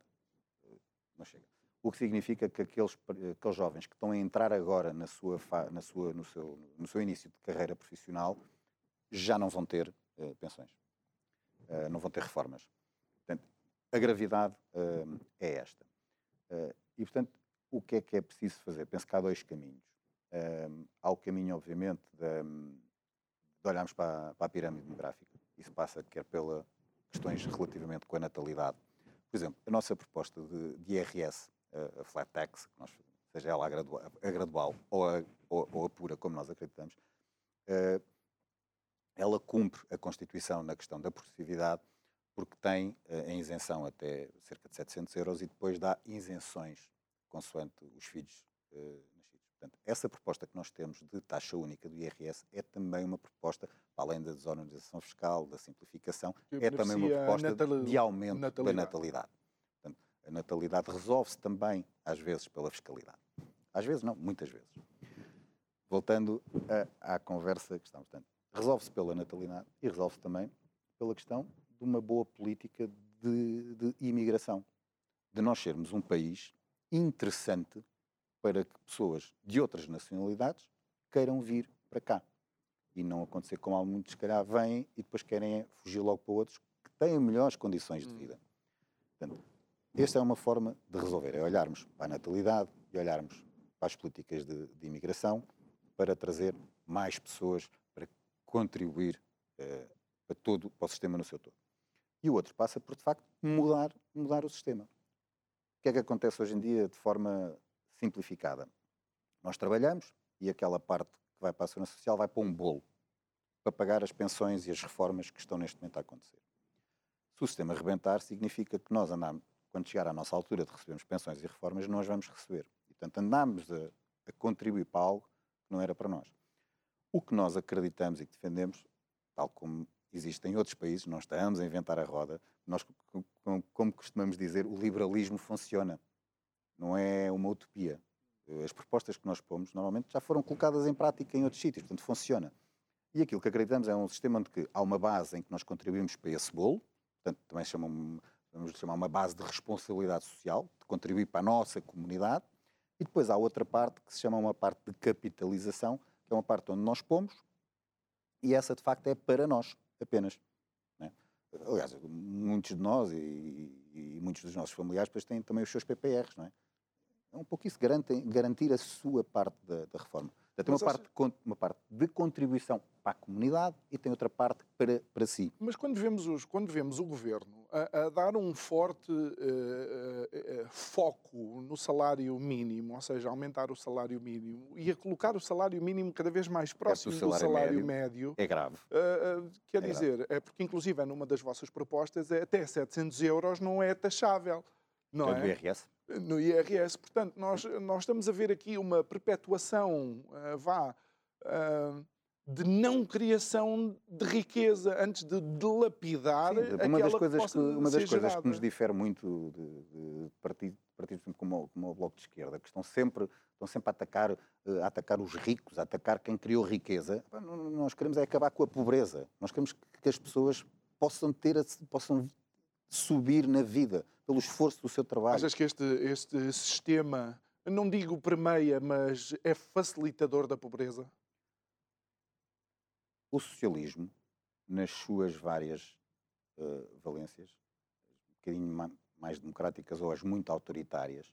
não chega. O que significa que aqueles, aqueles jovens que estão a entrar agora na sua, na sua, no, seu, no seu início de carreira profissional já não vão ter uh, pensões, uh, não vão ter reformas. Portanto, a gravidade uh, é esta. e, portanto, o que é que é preciso fazer? Penso que há dois caminhos. há o caminho, obviamente, de, de olharmos para, para a pirâmide demográfica. Isso passa quer pela questões relativamente com a natalidade. Por exemplo, a nossa proposta de, de IRS, a, a flat tax, nós, seja ela a gradual, a gradual ou, a, ou, ou, a, pura, como nós acreditamos, uh, ela cumpre a Constituição na questão da progressividade, porque tem uh, a isenção até cerca de 700 euros e depois dá isenções consoante os filhos uh, Portanto, essa proposta que nós temos de taxa única do IRS é também uma proposta, além da desonorização fiscal, da simplificação, é também uma proposta de aumento natalidade. da natalidade. Portanto, a natalidade resolve-se também, às vezes, pela fiscalidade. Às vezes não, muitas vezes. Voltando a, à conversa que estamos tendo. Resolve-se pela natalidade e resolve-se também pela questão de uma boa política de, de imigração. De nós sermos um país interessante para que pessoas de outras nacionalidades queiram vir para cá. E não acontecer como há muitos, se calhar, vêm e depois querem fugir logo para outros que têm melhores condições de hum. vida. Portanto, esta é uma forma de resolver, é olharmos para a natalidade e olharmos para as políticas de, de imigração para trazer mais pessoas para contribuir eh, para todo para o sistema no seu todo. E o outro passa por, de facto, mudar, mudar o sistema. O que é que acontece hoje em dia de forma simplificada. Nós trabalhamos e aquela parte que vai para a Segurança Social vai para um bolo para pagar as pensões e as reformas que estão neste momento a acontecer. Se o sistema rebentar, significa que nós andamos, quando chegar à nossa altura de recebermos pensões e reformas, nós vamos receber. E, portanto, andamos a, a contribuir para algo que não era para nós. O que nós acreditamos e que defendemos, tal como existe em outros países, não estamos a inventar a roda, nós, como costumamos dizer, o liberalismo funciona não é uma utopia. As propostas que nós pomos normalmente já foram colocadas em prática em outros sítios, portanto funciona. E aquilo que acreditamos é um sistema onde que há uma base em que nós contribuímos para esse bolo, portanto também chamam, vamos chamar uma base de responsabilidade social, de contribuir para a nossa comunidade, e depois há outra parte que se chama uma parte de capitalização, que é uma parte onde nós pomos, e essa de facto é para nós apenas. É? Aliás, muitos de nós e, muitos dos nossos familiares depois têm também os seus PPRs, não é? É um pouco isso, garante, garantir a sua parte da, da reforma. Tem uma, parte, uma parte de contribuição para a comunidade e tem outra parte para, para si. Mas quando vemos, os, quando vemos o governo a, a dar um forte uh, uh, foco no salário mínimo, ou seja, aumentar o salário mínimo e a colocar o salário mínimo cada vez mais próximo salário do salário médio, médio, é grave. quer é dizer, grave. é porque, inclusive, é numa das vossas propostas, é até 700 euros não é taxável. Não é? Do IRS? no IRS. Portanto, nós, nós estamos a ver aqui uma perpetuação, vá, uh, de não criação de riqueza antes de dilapidar Sim, uma das coisas que, uma das coisas que nos difere muito de, de partidos, partidos como, como o Bloco de Esquerda, que estão sempre, estão sempre a, atacar, a atacar os ricos, a atacar quem criou riqueza, nós queremos é acabar com a pobreza. Nós queremos que as pessoas possam ter, possam subir na vida pelo esforço do seu trabalho. Achas que este, este sistema, não digo permeia, mas é facilitador da pobreza? O socialismo, nas suas várias uh, valências, um bocadinho mais democráticas ou as muito autoritárias,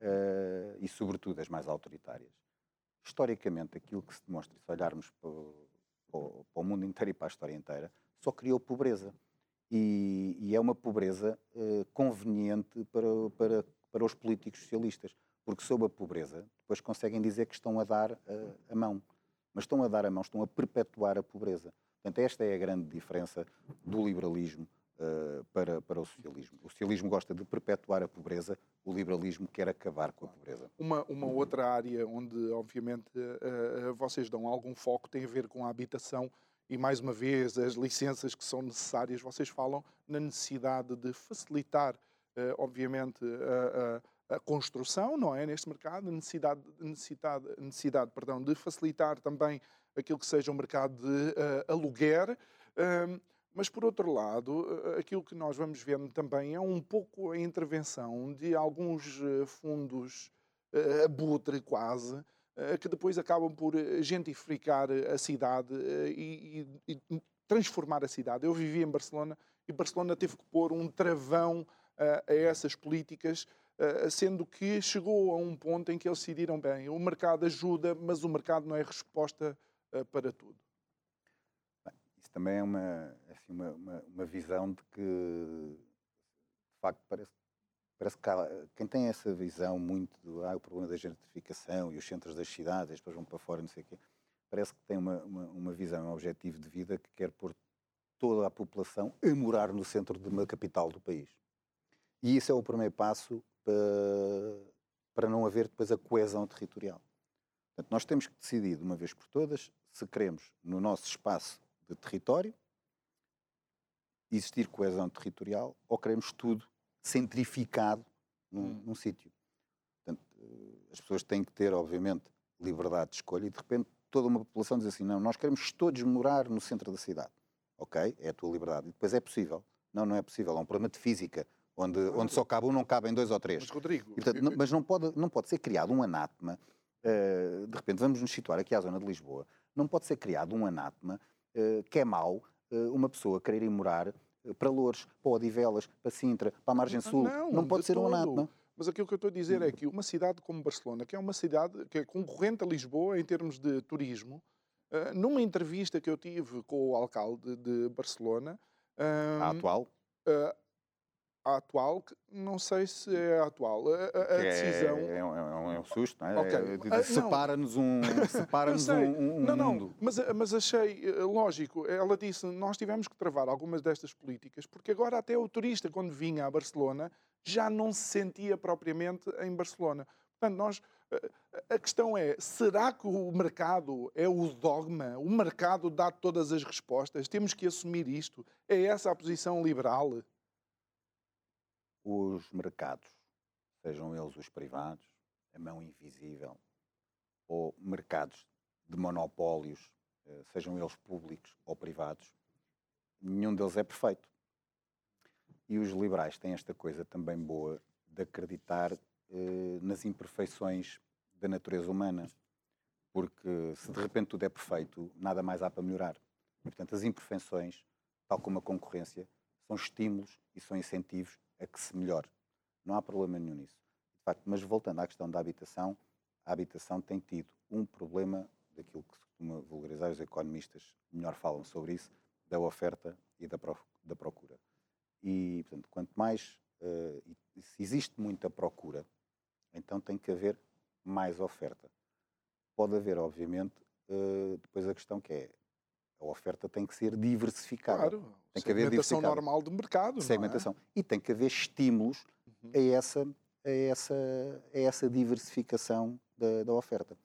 uh, e sobretudo as mais autoritárias, historicamente aquilo que se demonstra, se olharmos para o, para o mundo inteiro e para a história inteira, só criou pobreza. E, e é uma pobreza uh, conveniente para, para, para os políticos socialistas, porque sob a pobreza depois conseguem dizer que estão a dar a mão, mas estão a dar a mão, estão a perpetuar a pobreza. Portanto, esta é a grande diferença do liberalismo uh, para, para o socialismo. O socialismo gosta de perpetuar a pobreza, o liberalismo quer acabar com a pobreza. Uma, uma outra área onde, obviamente, uh, vocês dão algum foco tem a ver com a habitação e mais uma vez as licenças que são necessárias, vocês falam na necessidade de facilitar, uh, obviamente, a, a, construção, não é, neste mercado, a necessidade, necessidade, necessidade perdão, de facilitar também aquilo que seja um mercado de uh, aluguer. Uh, Mas, por outro lado, aquilo que nós vamos vendo também é um pouco a intervenção de alguns fundos abutre quase, que depois acabam por gentrificar a cidade e, e, e, transformar a cidade. Eu vivi em Barcelona e Barcelona teve que pôr um travão a essas políticas eh, sendo que chegou a um ponto em que eles decidiram bem, o mercado ajuda, mas o mercado não é resposta eh, para tudo. Isso também é uma, assim, uma, uma, uma, visão de que, de facto, parece, parece que há, quem tem essa visão muito do ah, o problema da gentrificação e os centros das cidades, depois vão para fora, não sei o quê, parece que tem uma, uma, uma visão, um objetivo de vida que quer pôr toda a população a morar no centro de uma capital do país. E isso é o primeiro passo para não haver depois a coesão territorial. Portanto, nós temos que decidir de uma vez por todas se queremos, no nosso espaço de território, existir coesão territorial ou queremos tudo centrificado num, hum. num sítio. Portanto, as pessoas têm que ter, obviamente, liberdade de escolha e, de repente, toda uma população diz assim: não, nós queremos todos morar no centro da cidade. Ok, é a tua liberdade. E depois é possível. Não, não é possível. É um problema de física onde, onde só cabe um, não cabem dois ou três. Mas, Rodrigo... Portanto, não, mas não pode, não pode ser criado um anátema, uh, de repente vamos nos situar aqui à zona de Lisboa, não pode ser criado um anátema uh, que é mau uh, uma pessoa querer ir morar para Lourdes, para Odivelas, para Sintra, para a Margem Sul. Não, não pode ser todo. um anátema. Mas aquilo que eu estou a dizer é que uma cidade como Barcelona, que é uma cidade que é concorrente a Lisboa em termos de turismo, numa entrevista que eu tive com o alcalde de Barcelona... a atual? A atual, que não sei se é a atual. A, a, a decisão. É, é, um, é, um, susto, não é? Okay. é separa-nos um, separa um, um, não, não, mundo. Mas, mas achei eh, lógico. Ela disse: nós tivemos que travar algumas destas políticas, porque agora até o turista, quando vinha a Barcelona, já não se sentia propriamente em Barcelona. Portanto, nós. Eh, a questão é: será que o mercado é o dogma? O mercado dá todas as respostas? Temos que assumir isto? É essa a posição liberal? Os mercados, sejam eles os privados, a mão invisível, ou mercados de monopólios, eh, sejam eles públicos ou privados, nenhum deles é perfeito. E os liberais têm esta coisa também boa de acreditar eh, nas imperfeições da natureza humana. Porque se de repente tudo é perfeito, nada mais há para melhorar. E, portanto, as imperfeições, tal como a concorrência, são estímulos e são incentivos a que se melhore. Não há problema nenhum nisso. De facto, mas voltando à questão da habitação, a habitação tem tido um problema daquilo que se costuma vulgarizar, os economistas melhor falam sobre isso, da oferta e da, da procura. E, portanto, quanto mais, uh, se existe muita procura, então tem que haver mais oferta. Pode haver, obviamente, uh, depois a questão que é, a oferta tem que ser diversificada. Claro. Tem que haver segmentação normal do mercado. É? Segmentação. É? E tem que haver estímulos uhum. a, essa, a, essa, a essa diversificação da, da, oferta.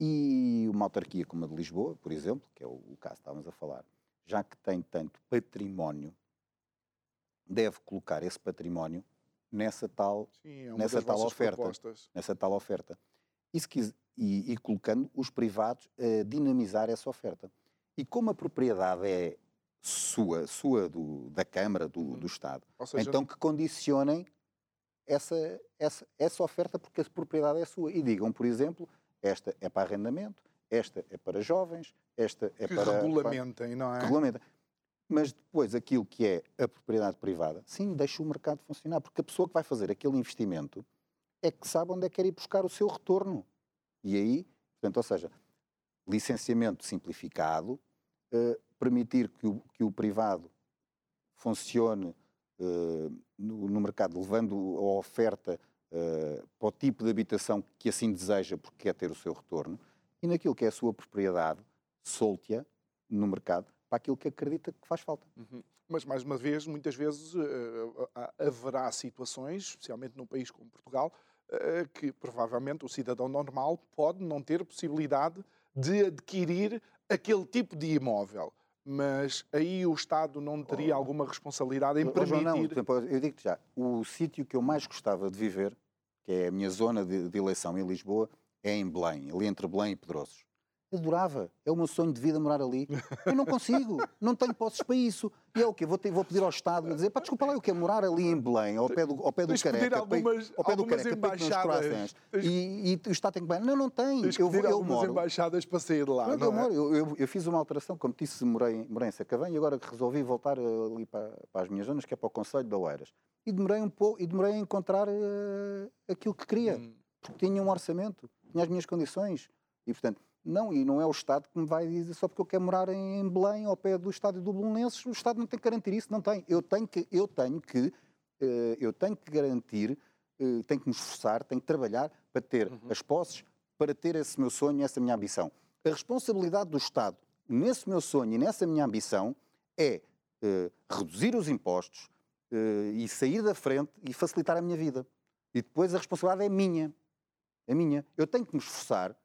E uma autarquia como a de Lisboa, por exemplo, que é o, o caso que estávamos a falar, já que tem tanto património, deve colocar esse património nessa tal, Sim, é nessa tal oferta. Propostas. Nessa tal oferta. E, se e, e colocando os privados a dinamizar essa oferta. E como a propriedade é sua, sua do, da Câmara, do, uhum. do Estado, seja, então que condicionem essa, essa, essa oferta porque a propriedade é sua. E digam, por exemplo, esta é para arrendamento, esta é para jovens, esta é que para... regulamentem, não é? Regulamentem. Mas depois aquilo que é a propriedade privada, sim, deixa o mercado funcionar, porque a pessoa que vai fazer aquele investimento é que sabe onde é que quer ir buscar o seu retorno. E aí, portanto, ou seja, licenciamento simplificado, uh, permitir que o, que o privado funcione uh, no, no, mercado, levando a oferta uh, para o tipo de habitação que assim deseja, porque quer ter o seu retorno, e naquilo que é a sua propriedade, solte-a no mercado para aquilo que acredita que faz falta. Uhum. Mas, mais uma vez, muitas vezes uh, haverá situações, especialmente num país como Portugal, uh, que provavelmente o cidadão normal pode não ter possibilidade de adquirir aquele tipo de imóvel mas aí o Estado não teria oh. alguma responsabilidade em permitir... Não, eu digo-te já, o sítio que eu mais gostava de viver, que é a minha zona de, de, eleição em Lisboa, é em Belém, ali entre Belém e Pedrosos. Adorava. É o meu sonho de vida morar ali. Eu não consigo. não tenho posses para isso. E é o quê? Vou, ter, vou pedir ao Estado a dizer, pá, desculpa lá, eu quero morar ali em Belém, ao pé do, ao pé do Careca. Algumas, ao pé do Careca, embaixadas. E, e, o Estado tem que... Não, não tem. Tens eu, eu, eu moro. embaixadas para sair de lá, não, não é? eu, eu, eu, fiz uma alteração, como disse, morei, morei em Sacavém e agora resolvi voltar ali para, para as minhas zonas, que é para o Conselho de Oeiras. E demorei um pouco, e demorei a encontrar uh, aquilo que queria. Hum. Porque tinha um orçamento, tinha as minhas condições. E, portanto, não, e não é o Estado que me vai dizer só porque eu quero morar em Belém, ao pé do estádio do Belenenses, o Estado não tem que garantir isso, não tem. Eu tenho que, eu tenho que, uh, eu tenho que garantir, uh, tenho que me esforçar, tenho que trabalhar para ter uhum. as posses, para ter esse meu sonho, essa minha ambição. A responsabilidade do Estado nesse meu sonho e nessa minha ambição é uh, reduzir os impostos e sair da frente e facilitar a minha vida. E depois a responsabilidade é minha. É minha. Eu tenho que me esforçar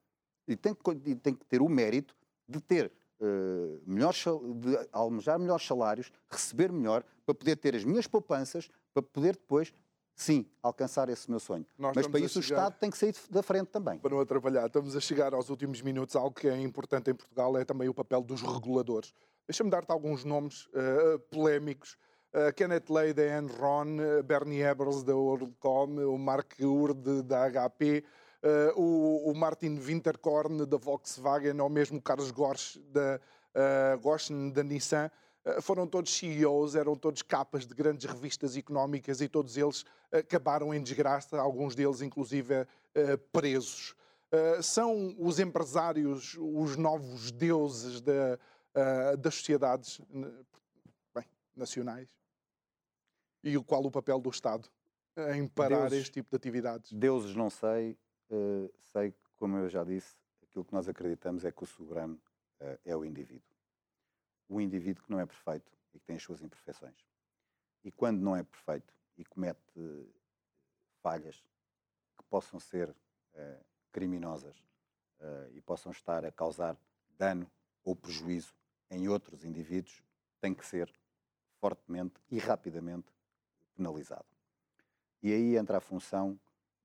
e tem que, tem que ter o mérito de ter uh, melhores, de almejar melhores salários, receber melhor, para poder ter as minhas poupanças, para poder depois, sim, alcançar esse meu sonho. Nós Mas para isso chegar... o Estado tem que sair da frente também. Para não atrapalhar, estamos a chegar aos últimos minutos. Algo que é importante em Portugal é também o papel dos reguladores. Deixa-me dar-te alguns nomes uh, polémicos. Uh, Kenneth Lay da Enron, Bernie Ebbers da WorldCom, o Mark Urde da HP, uh, o, o, Martin Winterkorn da Volkswagen ou mesmo o Carlos Gorsch da, uh, da Nissan, uh, foram todos CEOs, eram todos capas de grandes revistas económicas e todos eles acabaram em desgraça, alguns deles inclusive presos. são os empresários os novos deuses da, das sociedades bem, nacionais? E qual o papel do Estado em parar deuses, este tipo de atividades? Deuses não sei, sei que, como eu já disse, aquilo que nós acreditamos é que o soberano uh, é o indivíduo. O indivíduo que não é perfeito e que tem as suas imperfeições. E quando não é perfeito e comete uh, falhas que possam ser criminosas e possam estar a causar dano ou prejuízo em outros indivíduos, tem que ser fortemente e rapidamente penalizado. E aí entra a função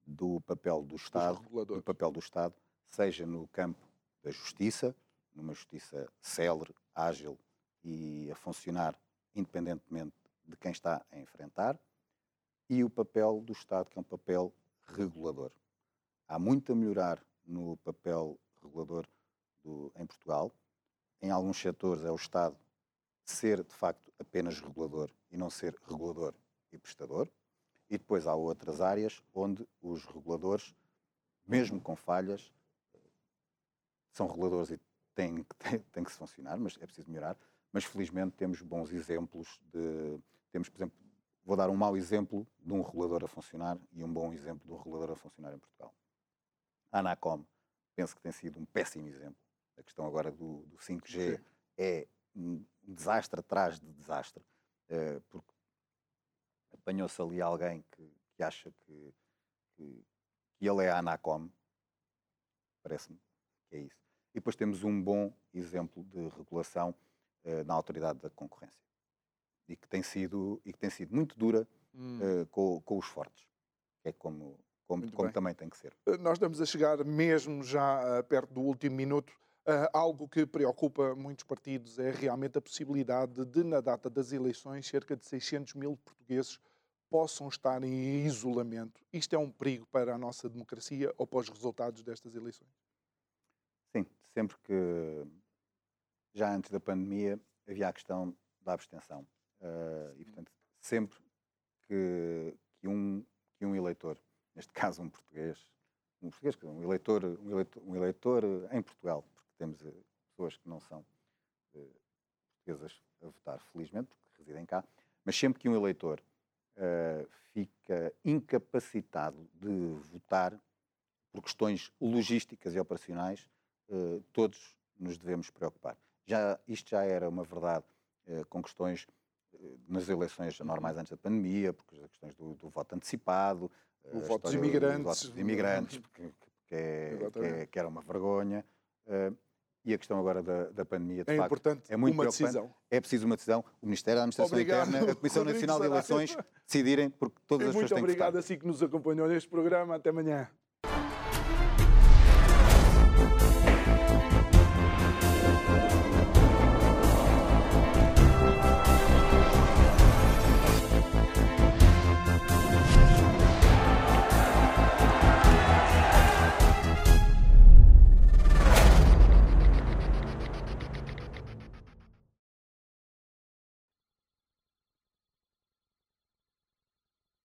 do papel do Estado, do papel do Estado, seja no campo da justiça, numa justiça célere, ágil e a funcionar independentemente de quem está a enfrentar, e o papel do Estado, que é um papel regulador. Há muito a melhorar no papel regulador do, em Portugal. Em alguns setores é o Estado ser, de facto, apenas regulador e não ser regulador e prestador. E depois há outras áreas onde os reguladores, mesmo com falhas, são reguladores e têm, têm, têm que se funcionar, mas é preciso melhorar. Mas felizmente temos bons exemplos de. Temos, por exemplo, vou dar um mau exemplo de um regulador a funcionar e um bom exemplo de um regulador a funcionar em Portugal. A Anacom, penso que tem sido um péssimo exemplo. A questão agora do, do 5G Sim. é um desastre atrás de desastre, eh, porque apanhou-se ali alguém que, que acha que, que, que, ele é a Anacom, parece-me que é isso. E depois temos um bom exemplo de regulação uh, na autoridade da concorrência e que tem sido, e que tem sido muito dura hum. uh, com, com, os fortes, é como, como, como também tem que ser. Eh, nós estamos a chegar mesmo já uh, perto do último minuto. Uh, algo que preocupa muitos partidos é realmente a possibilidade de, na data das eleições, cerca de 600 mil portugueses possam estar em isolamento. Isto é um perigo para a nossa democracia ou para os resultados destas eleições? Sim, sempre que, já antes da pandemia, havia a questão da abstenção. Uh, e, portanto, sempre que, que, um, que um eleitor, neste caso um português, um português, um eleitor, um eleitor, um eleitor em Portugal, porque temos eh, pessoas que não são uh, portuguesas a votar, felizmente, porque residem cá, mas sempre que um eleitor uh, fica incapacitado de votar por questões logísticas e operacionais, uh, todos nos devemos preocupar. Já, isto já era uma verdade uh, com questões nas eleições normais antes da pandemia, porque as questões do, do voto antecipado, o voto dos imigrantes, voto dos imigrantes porque, porque é, que, é, que, era uma vergonha. E a questão agora da, da pandemia, de é facto, importante é muito uma decisão. É preciso uma decisão. O Ministério da Administração obrigado. Interna, a Comissão Nacional de Eleições decidirem, porque todas e as pessoas têm Muito obrigado a si que nos acompanhou neste programa. Até amanhã.